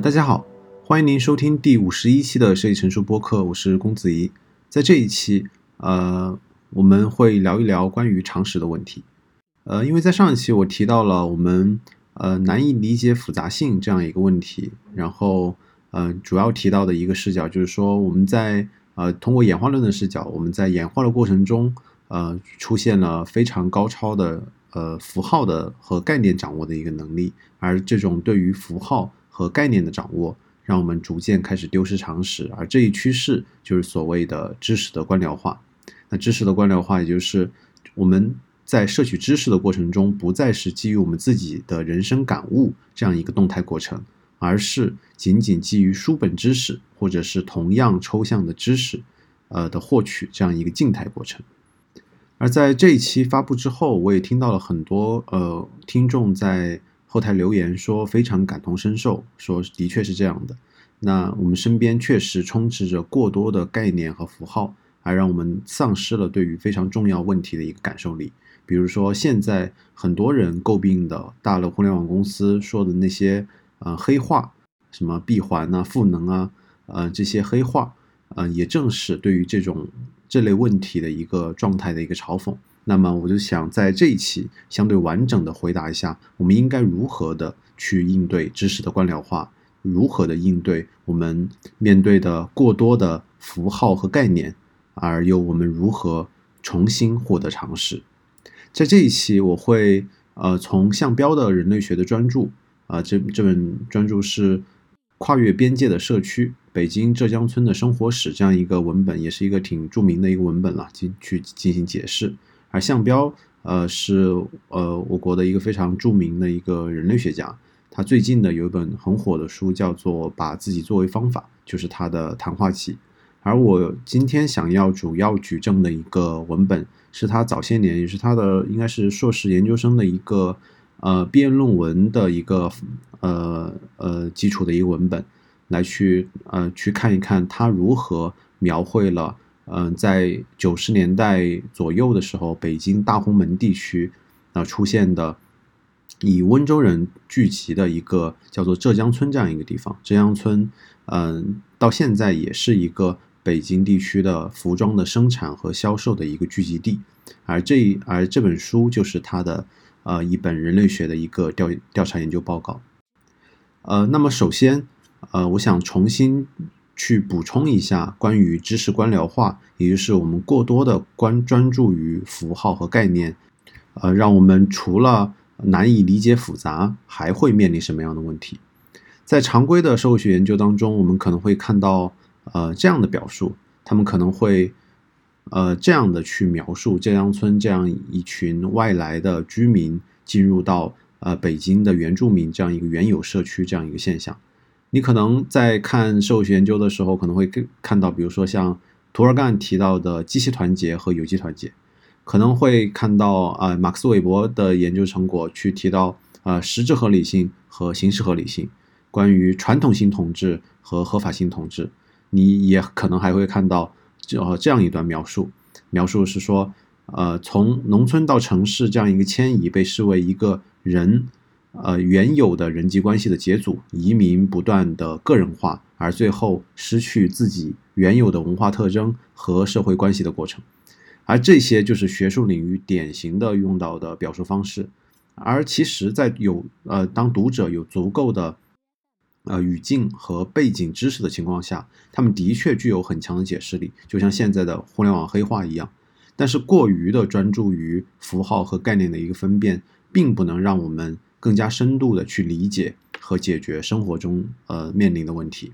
大家好，欢迎您收听第五十一期的设计成熟播客，我是龚子怡。在这一期，呃，我们会聊一聊关于常识的问题。呃，因为在上一期我提到了我们呃难以理解复杂性这样一个问题，然后呃主要提到的一个视角就是说我们在呃通过演化论的视角，我们在演化的过程中呃出现了非常高超的呃符号的和概念掌握的一个能力，而这种对于符号和概念的掌握，让我们逐渐开始丢失常识，而这一趋势就是所谓的知识的官僚化。那知识的官僚化，也就是我们。在摄取知识的过程中，不再是基于我们自己的人生感悟这样一个动态过程，而是仅仅基于书本知识或者是同样抽象的知识，呃的获取这样一个静态过程。而在这一期发布之后，我也听到了很多呃听众在后台留言说非常感同身受，说的确是这样的。那我们身边确实充斥着过多的概念和符号，而让我们丧失了对于非常重要问题的一个感受力。比如说，现在很多人诟病的大的互联网公司说的那些呃黑话，什么闭环啊、赋能啊，呃这些黑话，呃也正是对于这种这类问题的一个状态的一个嘲讽。那么我就想在这一期相对完整的回答一下，我们应该如何的去应对知识的官僚化，如何的应对我们面对的过多的符号和概念，而又我们如何重新获得常识。在这一期，我会呃从向标的人类学的专著啊，这这本专著是跨越边界的社区北京浙江村的生活史这样一个文本，也是一个挺著名的一个文本了，进去进行解释。而向标呃是呃我国的一个非常著名的一个人类学家，他最近的有一本很火的书叫做《把自己作为方法》，就是他的谈话集。而我今天想要主要举证的一个文本，是他早些年，也是他的应该是硕士研究生的一个呃毕业论文的一个呃呃基础的一个文本，来去呃去看一看他如何描绘了嗯在九十年代左右的时候，北京大红门地区啊出现的以温州人聚集的一个叫做浙江村这样一个地方。浙江村嗯到现在也是一个。北京地区的服装的生产和销售的一个聚集地，而这而这本书就是他的呃一本人类学的一个调调查研究报告。呃，那么首先呃，我想重新去补充一下关于知识官僚化，也就是我们过多的关专注于符号和概念，呃，让我们除了难以理解复杂，还会面临什么样的问题？在常规的社会学研究当中，我们可能会看到。呃，这样的表述，他们可能会，呃，这样的去描述浙江村这样一群外来的居民进入到呃北京的原住民这样一个原有社区这样一个现象。你可能在看社会学研究的时候，可能会看到，比如说像图尔干提到的机器团结和有机团结，可能会看到啊马克思韦伯的研究成果去提到啊实质合理性和形式合理性，关于传统性统治和合法性统治。你也可能还会看到这，呃，这样一段描述，描述是说，呃，从农村到城市这样一个迁移被视为一个人，呃，原有的人际关系的解组，移民不断的个人化，而最后失去自己原有的文化特征和社会关系的过程，而这些就是学术领域典型的用到的表述方式，而其实，在有呃，当读者有足够的。呃，语境和背景知识的情况下，他们的确具有很强的解释力，就像现在的互联网黑话一样。但是，过于的专注于符号和概念的一个分辨，并不能让我们更加深度的去理解和解决生活中呃面临的问题。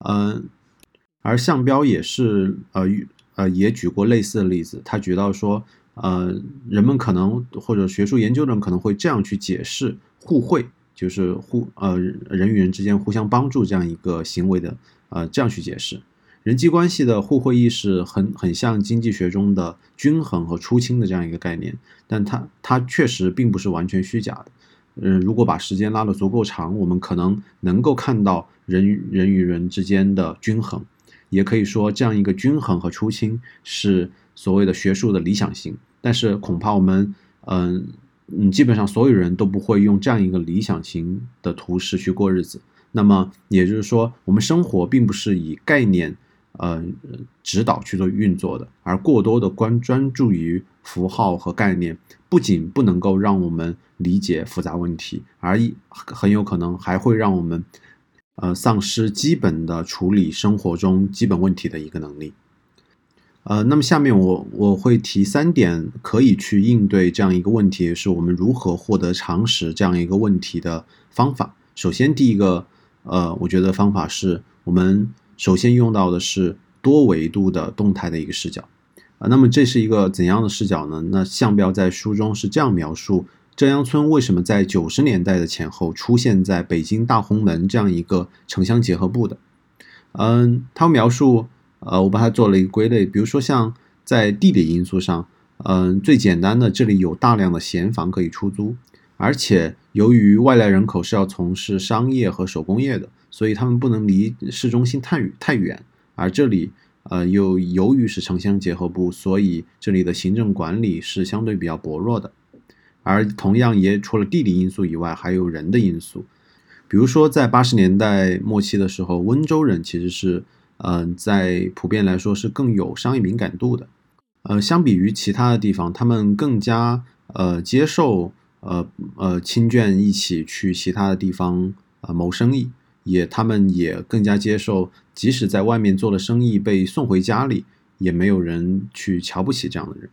嗯，而向标也是呃呃也举过类似的例子，他举到说，呃，人们可能或者学术研究者可能会这样去解释互惠。就是互呃人与人之间互相帮助这样一个行为的呃这样去解释人际关系的互惠意识很很像经济学中的均衡和出清的这样一个概念，但它它确实并不是完全虚假的。嗯，如果把时间拉得足够长，我们可能能够看到人与人与人之间的均衡，也可以说这样一个均衡和初心是所谓的学术的理想型。但是恐怕我们嗯。嗯，基本上所有人都不会用这样一个理想型的图式去过日子。那么也就是说，我们生活并不是以概念呃指导去做运作的，而过多的关专注于符号和概念，不仅不能够让我们理解复杂问题，而一很有可能还会让我们呃丧失基本的处理生活中基本问题的一个能力。呃，那么下面我我会提三点可以去应对这样一个问题，是我们如何获得常识这样一个问题的方法。首先，第一个，呃，我觉得方法是我们首先用到的是多维度的动态的一个视角。那么这是一个怎样的视角呢？那项彪在书中是这样描述浙江村为什么在九十年代的前后出现在北京大红门这样一个城乡结合部的。嗯，他描述。呃，我把它做了一个归类，比如说像在地理因素上，嗯，最简单的，这里有大量的闲房可以出租，而且由于外来人口是要从事商业和手工业的，所以他们不能离市中心太远太远，而这里，呃，又由于是城乡结合部，所以这里的行政管理是相对比较薄弱的，而同样也除了地理因素以外，还有人的因素，比如说在八十年代末期的时候，温州人其实是。嗯，在普遍来说是更有商业敏感度的，呃，相比于其他的地方，他们更加呃接受呃呃亲眷一起去其他的地方呃谋生意，也他们也更加接受，即使在外面做了生意被送回家里，也没有人去瞧不起这样的人。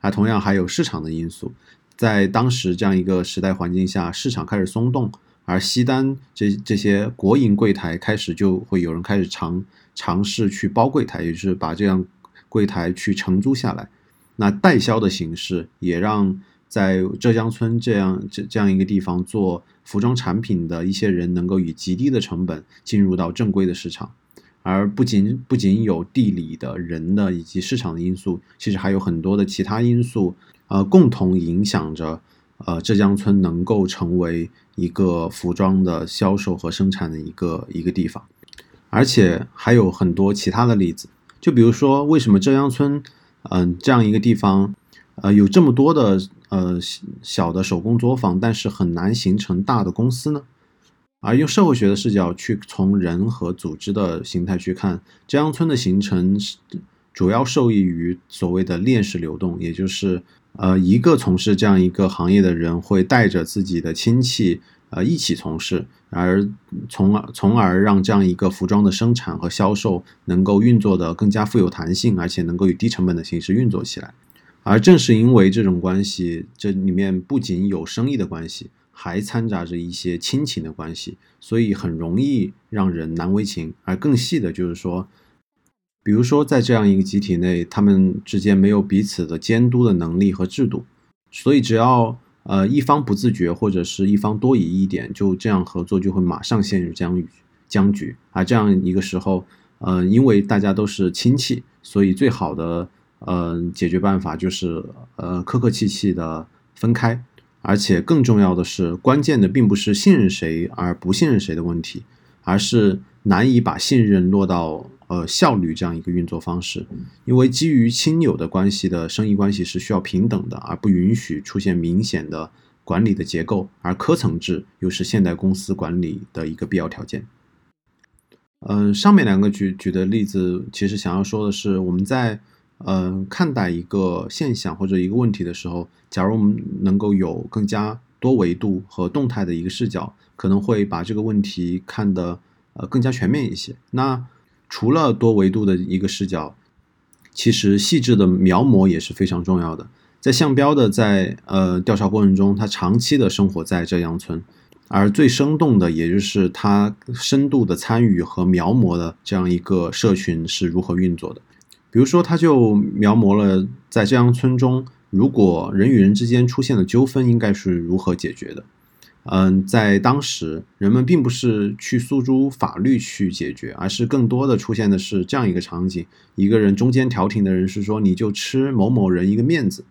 啊，同样还有市场的因素，在当时这样一个时代环境下，市场开始松动。而西单这这些国营柜台开始就会有人开始尝尝试去包柜台，也就是把这样柜台去承租下来。那代销的形式也让在浙江村这样这这样一个地方做服装产品的一些人能够以极低的成本进入到正规的市场。而不仅不仅有地理的人的以及市场的因素，其实还有很多的其他因素，呃，共同影响着。呃，浙江村能够成为一个服装的销售和生产的一个一个地方，而且还有很多其他的例子。就比如说，为什么浙江村，嗯，这样一个地方，呃，有这么多的呃小的手工作坊，但是很难形成大的公司呢？而用社会学的视角去从人和组织的形态去看，浙江村的形成主要受益于所谓的链式流动，也就是。呃，一个从事这样一个行业的人会带着自己的亲戚，呃，一起从事，而从而从而让这样一个服装的生产和销售能够运作的更加富有弹性，而且能够以低成本的形式运作起来。而正是因为这种关系，这里面不仅有生意的关系，还掺杂着一些亲情的关系，所以很容易让人难为情。而更细的就是说。比如说，在这样一个集体内，他们之间没有彼此的监督的能力和制度，所以只要呃一方不自觉，或者是一方多疑一点，就这样合作就会马上陷入僵局僵局。而这样一个时候，呃，因为大家都是亲戚，所以最好的呃解决办法就是呃客客气气的分开。而且更重要的是，关键的并不是信任谁而不信任谁的问题，而是难以把信任落到。呃，效率这样一个运作方式，因为基于亲友的关系的生意关系是需要平等的，而不允许出现明显的管理的结构，而科层制又是现代公司管理的一个必要条件。嗯，上面两个举举的例子，其实想要说的是，我们在嗯看待一个现象或者一个问题的时候，假如我们能够有更加多维度和动态的一个视角，可能会把这个问题看得呃更加全面一些。那除了多维度的一个视角，其实细致的描摹也是非常重要的。在项标的在呃调查过程中，他长期的生活在浙江村，而最生动的，也就是他深度的参与和描摹的这样一个社群是如何运作的。比如说，他就描摹了在浙江村中，如果人与人之间出现了纠纷，应该是如何解决的。嗯，在当时，人们并不是去诉诸法律去解决，而是更多的出现的是这样一个场景：一个人中间调停的人是说，你就吃某某人一个面子，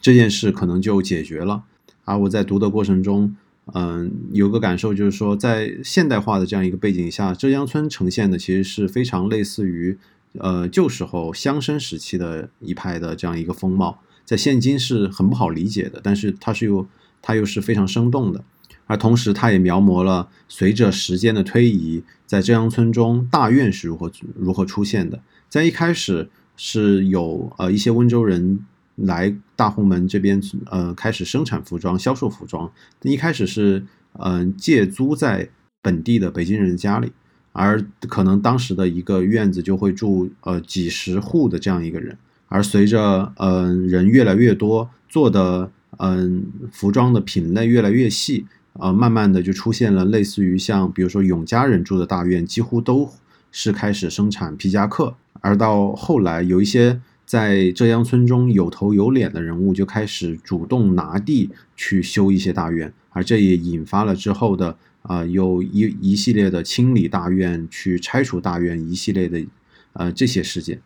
这件事可能就解决了。而我在读的过程中，嗯，有个感受就是说，在现代化的这样一个背景下，浙江村呈现的其实是非常类似于呃旧时候乡绅时期的一派的这样一个风貌，在现今是很不好理解的，但是它是又它又是非常生动的。而同时，他也描摹了随着时间的推移，在浙江村中大院是如何如何出现的。在一开始是有呃一些温州人来大红门这边呃开始生产服装、销售服装。一开始是嗯借租在本地的北京人家里，而可能当时的一个院子就会住呃几十户的这样一个人。而随着嗯人越来越多，做的嗯服装的品类越来越细。呃，慢慢的就出现了类似于像，比如说永嘉人住的大院，几乎都是开始生产皮夹克。而到后来，有一些在浙江村中有头有脸的人物就开始主动拿地去修一些大院，而这也引发了之后的啊，有一一系列的清理大院、去拆除大院一系列的呃这些事件。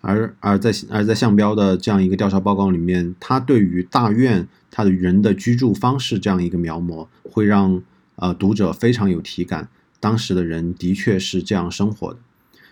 而而在而在项标的这样一个调查报告里面，他对于大院他的人的居住方式这样一个描摹，会让呃读者非常有体感。当时的人的确是这样生活的，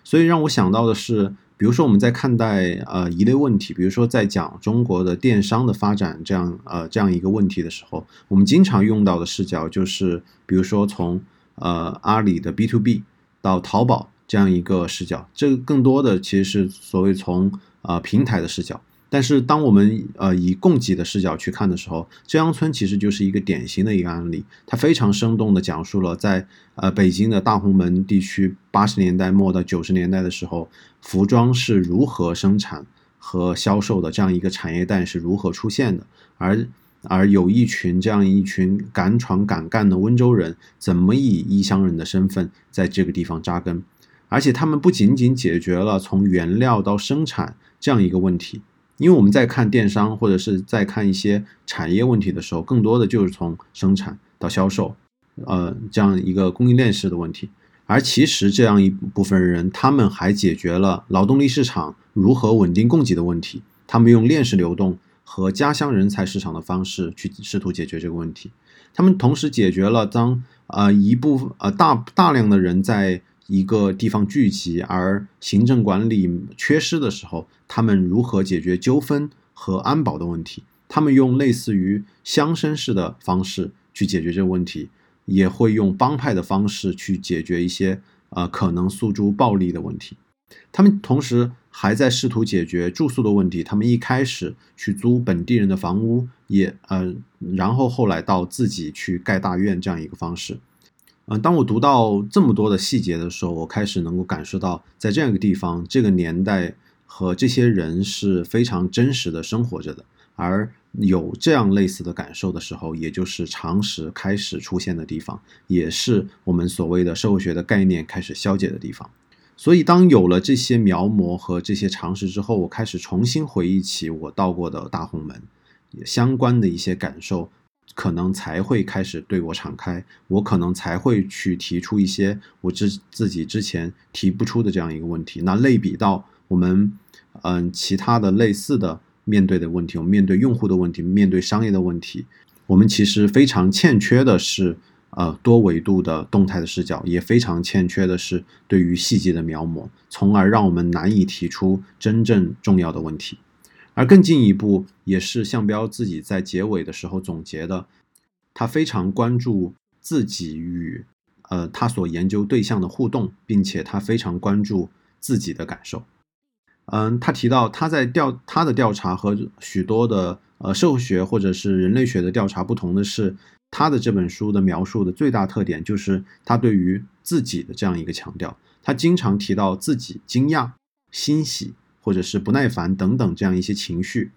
所以让我想到的是，比如说我们在看待呃一类问题，比如说在讲中国的电商的发展这样呃这样一个问题的时候，我们经常用到的视角就是，比如说从呃阿里的 B to B 到淘宝。这样一个视角，这个更多的其实是所谓从呃平台的视角。但是当我们呃以供给的视角去看的时候，浙江村其实就是一个典型的一个案例。它非常生动地讲述了在呃北京的大红门地区八十年代末到九十年代的时候，服装是如何生产和销售的这样一个产业带是如何出现的，而而有一群这样一群敢闯敢干的温州人，怎么以异乡人的身份在这个地方扎根。而且他们不仅仅解决了从原料到生产这样一个问题，因为我们在看电商或者是在看一些产业问题的时候，更多的就是从生产到销售，呃，这样一个供应链式的问题。而其实这样一部分人，他们还解决了劳动力市场如何稳定供给的问题。他们用链式流动和家乡人才市场的方式去试图解决这个问题。他们同时解决了当呃一部分呃大大量的人在一个地方聚集而行政管理缺失的时候，他们如何解决纠纷和安保的问题？他们用类似于乡绅式的方式去解决这个问题，也会用帮派的方式去解决一些呃可能诉诸暴力的问题。他们同时还在试图解决住宿的问题。他们一开始去租本地人的房屋，也呃，然后后来到自己去盖大院这样一个方式。嗯，当我读到这么多的细节的时候，我开始能够感受到，在这样一个地方、这个年代和这些人是非常真实的生活着的。而有这样类似的感受的时候，也就是常识开始出现的地方，也是我们所谓的社会学的概念开始消解的地方。所以，当有了这些描摹和这些常识之后，我开始重新回忆起我到过的大红门相关的一些感受。可能才会开始对我敞开，我可能才会去提出一些我之自己之前提不出的这样一个问题。那类比到我们，嗯，其他的类似的面对的问题，我们面对用户的问题，面对商业的问题，我们其实非常欠缺的是，呃，多维度的动态的视角，也非常欠缺的是对于细节的描摹，从而让我们难以提出真正重要的问题。而更进一步，也是向彪自己在结尾的时候总结的，他非常关注自己与呃他所研究对象的互动，并且他非常关注自己的感受。嗯，他提到他在调他的调查和许多的呃社会学或者是人类学的调查不同的是，他的这本书的描述的最大特点就是他对于自己的这样一个强调，他经常提到自己惊讶、欣喜。或者是不耐烦等等这样一些情绪，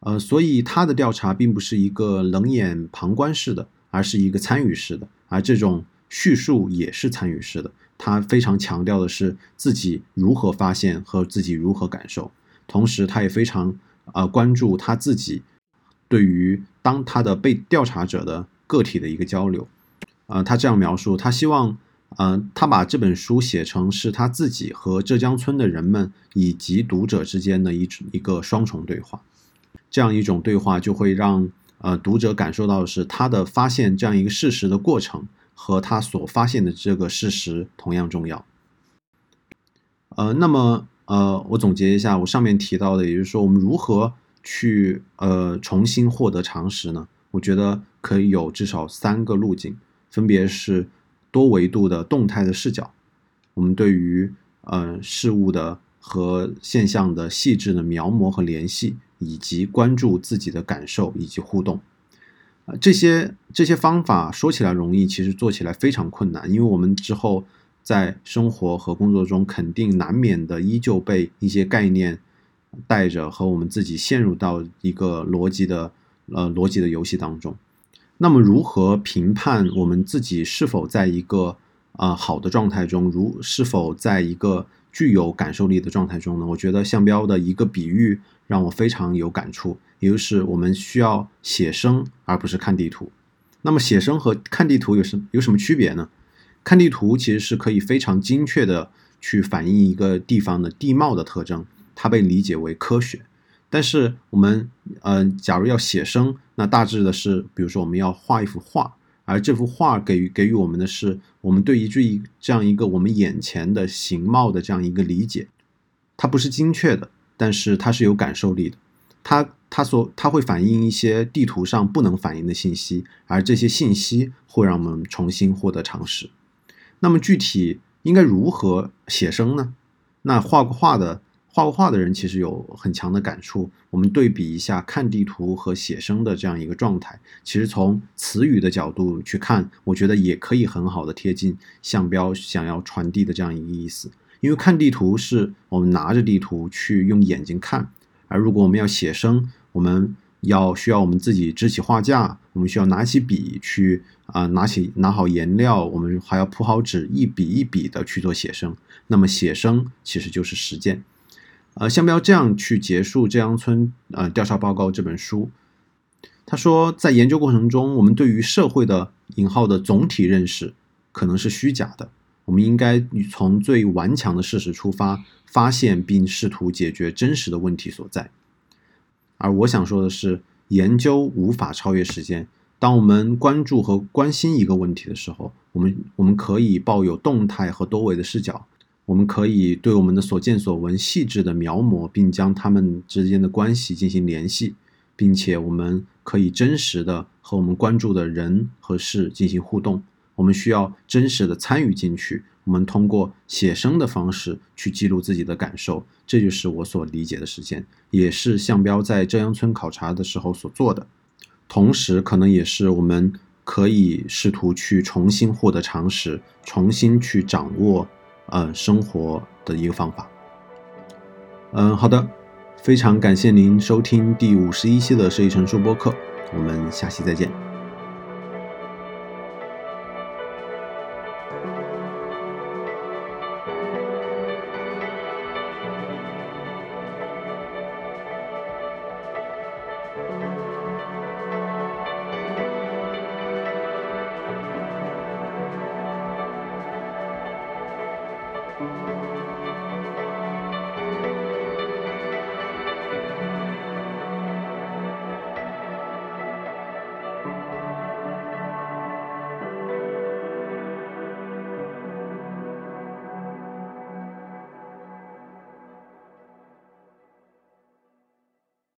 呃，所以他的调查并不是一个冷眼旁观式的，而是一个参与式的，而这种叙述也是参与式的。他非常强调的是自己如何发现和自己如何感受，同时他也非常呃关注他自己对于当他的被调查者的个体的一个交流，呃，他这样描述，他希望。嗯，他把这本书写成是他自己和浙江村的人们以及读者之间的一一个双重对话。这样一种对话就会让呃读者感受到的是他的发现这样一个事实的过程和他所发现的这个事实同样重要。呃，那么呃，我总结一下我上面提到的，也就是说我们如何去呃重新获得常识呢？我觉得可以有至少三个路径，分别是多维度的动态的视角，我们对于呃事物的和现象的细致的描摹和联系，以及关注自己的感受以及互动。啊，这些这些方法说起来容易，其实做起来非常困难，因为我们之后在生活和工作中肯定难免的依旧被一些概念带着，和我们自己陷入到一个逻辑的呃逻辑的游戏当中。那么，如何评判我们自己是否在一个啊好的状态中，如是否在一个具有感受力的状态中呢？我觉得向标的一个比喻让我非常有感触。也就是我们需要写生，而不是看地图。那么写生和看地图有什有什么区别呢？看地图其实是可以非常精确的去反映一个地方的地貌的特征，它被理解为科学。但是我们呃，假如要写生，那大致的是，比如说我们要画一幅画，而这幅画给予给予我们的是，我们对于这一这样一个我们眼前的形貌的这样一个理解，它不是精确的，但是它是有感受力的。它它所它会反映一些地图上不能反映的信息，而这些信息会让我们重新获得常识。那么具体应该如何写生呢？那画过画的画过画的人其实有很强的感触。我们对比一下看地图和写生的这样一个状态，其实从词语的角度去看，我觉得也可以很好的贴近向标想要传递的这样一个意思。因为看地图是我们拿着地图去用眼睛看。而如果我们要写生，我们要需要我们自己支起画架，我们需要拿起笔去啊，拿起拿好颜料，我们还要铺好纸，一笔一笔的去做写生。那么写生其实就是实践。呃，向标这样去结束《浙阳村呃调查报告》这本书，他说，在研究过程中，我们对于社会的引号的总体认识可能是虚假的。我们应该从最顽强的事实出发，发现并试图解决真实的问题所在。而我想说的是，研究无法超越时间。当我们关注和关心一个问题的时候，我们我们可以抱有动态和多维的视角，我们可以对我们的所见所闻细致的描摹，并将它们之间的关系进行联系，并且我们可以真实的和我们关注的人和事进行互动。我们需要真实的参与进去，我们通过写生的方式去记录自己的感受，这就是我所理解的实践，也是向标在浙阳村考察的时候所做的。同时，可能也是我们可以试图去重新获得常识，重新去掌握呃生活的一个方法。嗯，好的，非常感谢您收听第五十一期的设计成书播客，我们下期再见。